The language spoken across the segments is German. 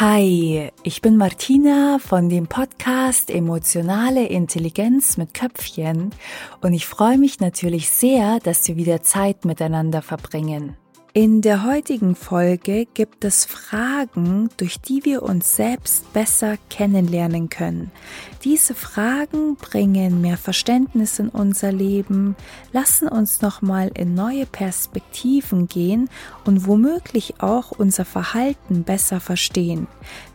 Hi, ich bin Martina von dem Podcast Emotionale Intelligenz mit Köpfchen und ich freue mich natürlich sehr, dass wir wieder Zeit miteinander verbringen. In der heutigen Folge gibt es Fragen, durch die wir uns selbst besser kennenlernen können. Diese Fragen bringen mehr Verständnis in unser Leben, lassen uns nochmal in neue Perspektiven gehen und womöglich auch unser Verhalten besser verstehen.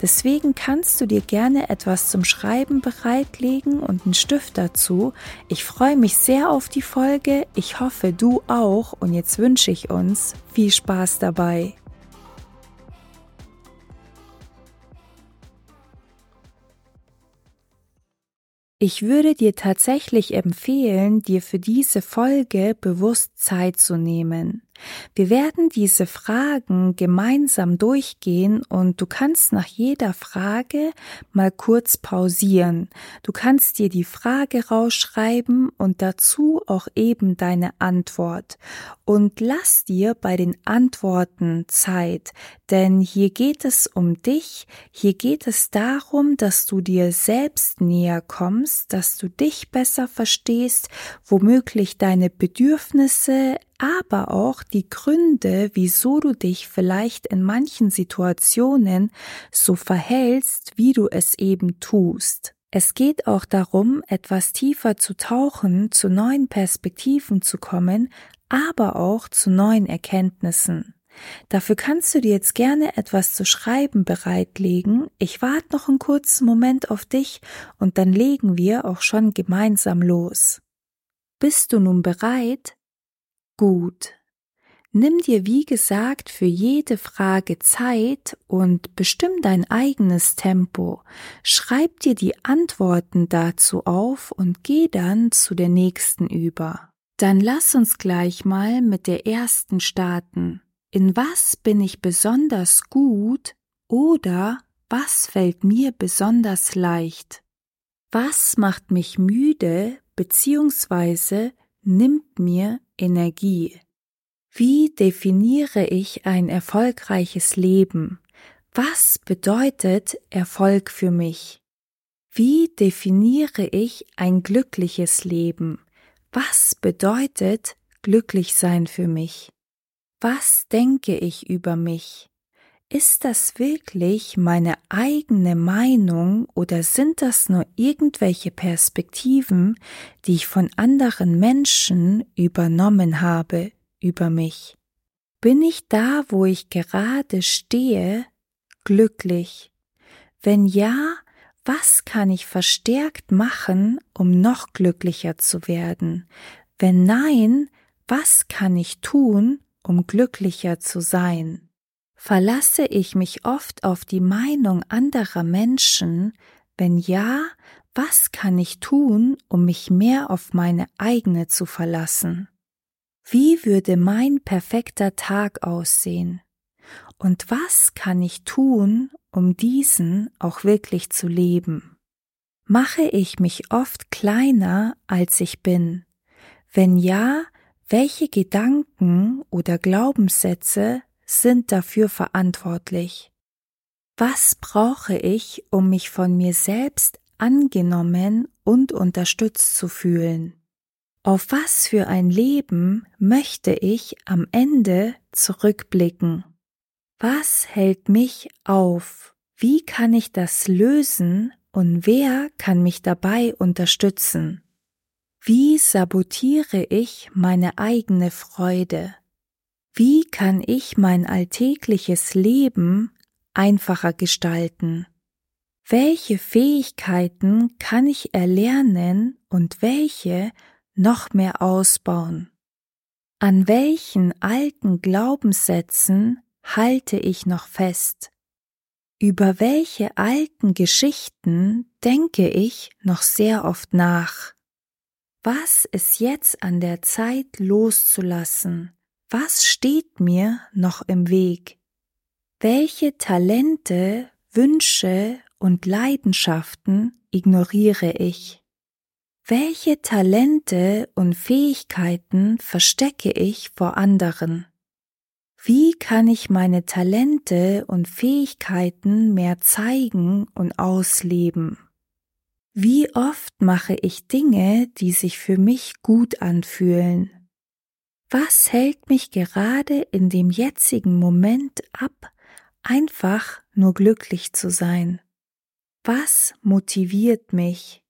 Deswegen kannst du dir gerne etwas zum Schreiben bereitlegen und einen Stift dazu. Ich freue mich sehr auf die Folge. Ich hoffe, du auch. Und jetzt wünsche ich uns viel Spaß dabei. Ich würde dir tatsächlich empfehlen, dir für diese Folge bewusst Zeit zu nehmen. Wir werden diese Fragen gemeinsam durchgehen und du kannst nach jeder Frage mal kurz pausieren. Du kannst dir die Frage rausschreiben und dazu auch eben deine Antwort. Und lass dir bei den Antworten Zeit, denn hier geht es um dich, hier geht es darum, dass du dir selbst näher kommst, dass du dich besser verstehst, womöglich deine Bedürfnisse, aber auch die Gründe, wieso du dich vielleicht in manchen Situationen so verhältst, wie du es eben tust. Es geht auch darum, etwas tiefer zu tauchen, zu neuen Perspektiven zu kommen, aber auch zu neuen Erkenntnissen. Dafür kannst du dir jetzt gerne etwas zu schreiben bereitlegen. Ich warte noch einen kurzen Moment auf dich und dann legen wir auch schon gemeinsam los. Bist du nun bereit? Gut. Nimm dir wie gesagt für jede Frage Zeit und bestimm dein eigenes Tempo. Schreib dir die Antworten dazu auf und geh dann zu der nächsten über. Dann lass uns gleich mal mit der ersten starten. In was bin ich besonders gut oder was fällt mir besonders leicht? Was macht mich müde bzw. nimmt mir Energie? Wie definiere ich ein erfolgreiches Leben? Was bedeutet Erfolg für mich? Wie definiere ich ein glückliches Leben? Was bedeutet glücklich sein für mich? Was denke ich über mich? Ist das wirklich meine eigene Meinung oder sind das nur irgendwelche Perspektiven, die ich von anderen Menschen übernommen habe über mich? Bin ich da, wo ich gerade stehe, glücklich? Wenn ja, was kann ich verstärkt machen, um noch glücklicher zu werden? Wenn nein, was kann ich tun, um glücklicher zu sein? Verlasse ich mich oft auf die Meinung anderer Menschen? Wenn ja, was kann ich tun, um mich mehr auf meine eigene zu verlassen? Wie würde mein perfekter Tag aussehen? Und was kann ich tun, um diesen auch wirklich zu leben? Mache ich mich oft kleiner, als ich bin? Wenn ja, welche Gedanken oder Glaubenssätze sind dafür verantwortlich. Was brauche ich, um mich von mir selbst angenommen und unterstützt zu fühlen? Auf was für ein Leben möchte ich am Ende zurückblicken? Was hält mich auf? Wie kann ich das lösen und wer kann mich dabei unterstützen? Wie sabotiere ich meine eigene Freude? Wie kann ich mein alltägliches Leben einfacher gestalten? Welche Fähigkeiten kann ich erlernen und welche noch mehr ausbauen? An welchen alten Glaubenssätzen halte ich noch fest? Über welche alten Geschichten denke ich noch sehr oft nach? Was ist jetzt an der Zeit loszulassen? Was steht mir noch im Weg? Welche Talente, Wünsche und Leidenschaften ignoriere ich? Welche Talente und Fähigkeiten verstecke ich vor anderen? Wie kann ich meine Talente und Fähigkeiten mehr zeigen und ausleben? Wie oft mache ich Dinge, die sich für mich gut anfühlen? Was hält mich gerade in dem jetzigen Moment ab, einfach nur glücklich zu sein? Was motiviert mich?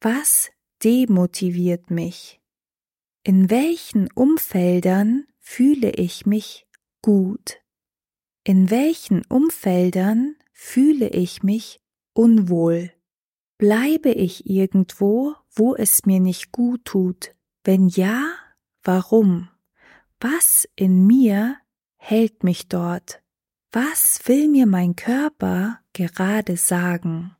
Was demotiviert mich? In welchen Umfeldern fühle ich mich gut? In welchen Umfeldern fühle ich mich unwohl? Bleibe ich irgendwo, wo es mir nicht gut tut? Wenn ja, warum? Was in mir hält mich dort? Was will mir mein Körper gerade sagen?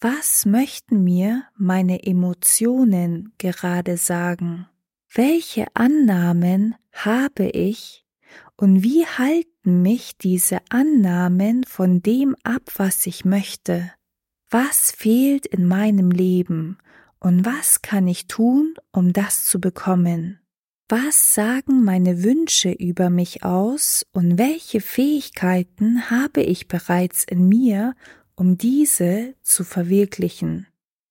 Was möchten mir meine Emotionen gerade sagen? Welche Annahmen habe ich und wie halten mich diese Annahmen von dem ab, was ich möchte? Was fehlt in meinem Leben und was kann ich tun, um das zu bekommen? Was sagen meine Wünsche über mich aus und welche Fähigkeiten habe ich bereits in mir, um diese zu verwirklichen?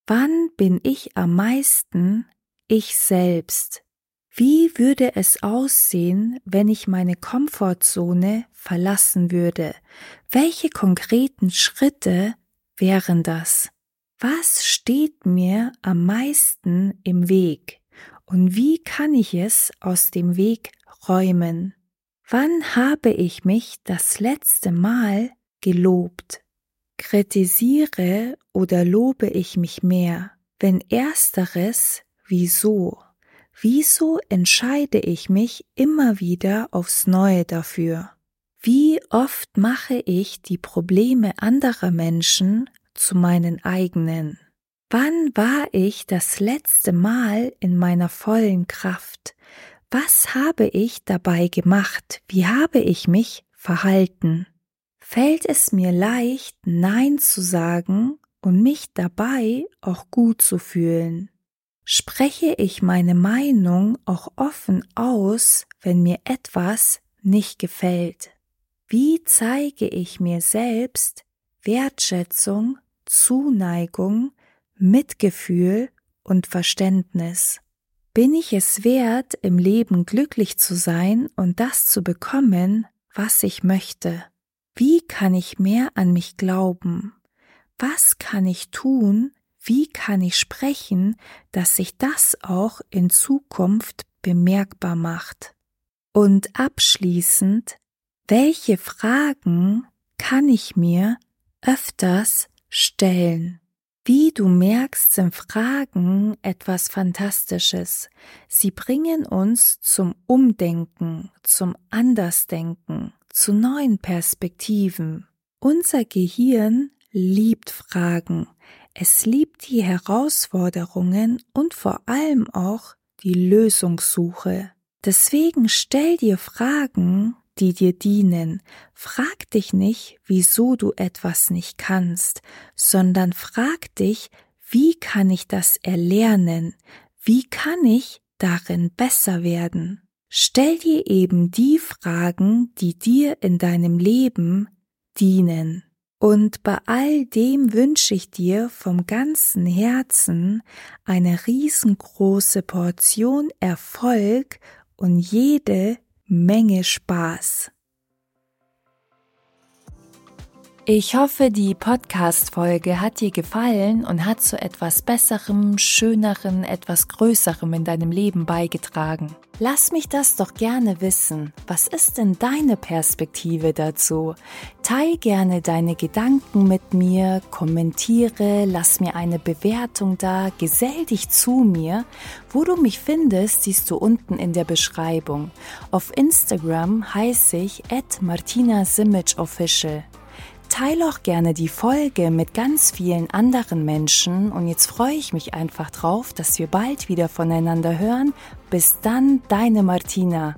Wann bin ich am meisten ich selbst? Wie würde es aussehen, wenn ich meine Komfortzone verlassen würde? Welche konkreten Schritte wären das? Was steht mir am meisten im Weg? Und wie kann ich es aus dem Weg räumen? Wann habe ich mich das letzte Mal gelobt? Kritisiere oder lobe ich mich mehr? Wenn ersteres, wieso? Wieso entscheide ich mich immer wieder aufs Neue dafür? Wie oft mache ich die Probleme anderer Menschen zu meinen eigenen? Wann war ich das letzte Mal in meiner vollen Kraft? Was habe ich dabei gemacht? Wie habe ich mich verhalten? Fällt es mir leicht, Nein zu sagen und mich dabei auch gut zu fühlen? Spreche ich meine Meinung auch offen aus, wenn mir etwas nicht gefällt? Wie zeige ich mir selbst Wertschätzung, Zuneigung, Mitgefühl und Verständnis. Bin ich es wert, im Leben glücklich zu sein und das zu bekommen, was ich möchte? Wie kann ich mehr an mich glauben? Was kann ich tun? Wie kann ich sprechen, dass sich das auch in Zukunft bemerkbar macht? Und abschließend, welche Fragen kann ich mir öfters stellen? Wie du merkst, sind Fragen etwas Fantastisches. Sie bringen uns zum Umdenken, zum Andersdenken, zu neuen Perspektiven. Unser Gehirn liebt Fragen. Es liebt die Herausforderungen und vor allem auch die Lösungssuche. Deswegen stell dir Fragen, die dir dienen. Frag dich nicht, wieso du etwas nicht kannst, sondern frag dich, wie kann ich das erlernen? Wie kann ich darin besser werden? Stell dir eben die Fragen, die dir in deinem Leben dienen. Und bei all dem wünsche ich dir vom ganzen Herzen eine riesengroße Portion Erfolg und jede Menge Spaß. Ich hoffe, die Podcast-Folge hat dir gefallen und hat zu etwas Besserem, Schönerem, etwas Größerem in deinem Leben beigetragen. Lass mich das doch gerne wissen. Was ist denn deine Perspektive dazu? Teil gerne deine Gedanken mit mir, kommentiere, lass mir eine Bewertung da, gesell dich zu mir. Wo du mich findest, siehst du unten in der Beschreibung. Auf Instagram heiße ich at Martina Simic Official. Teile auch gerne die Folge mit ganz vielen anderen Menschen und jetzt freue ich mich einfach drauf, dass wir bald wieder voneinander hören. Bis dann, deine Martina.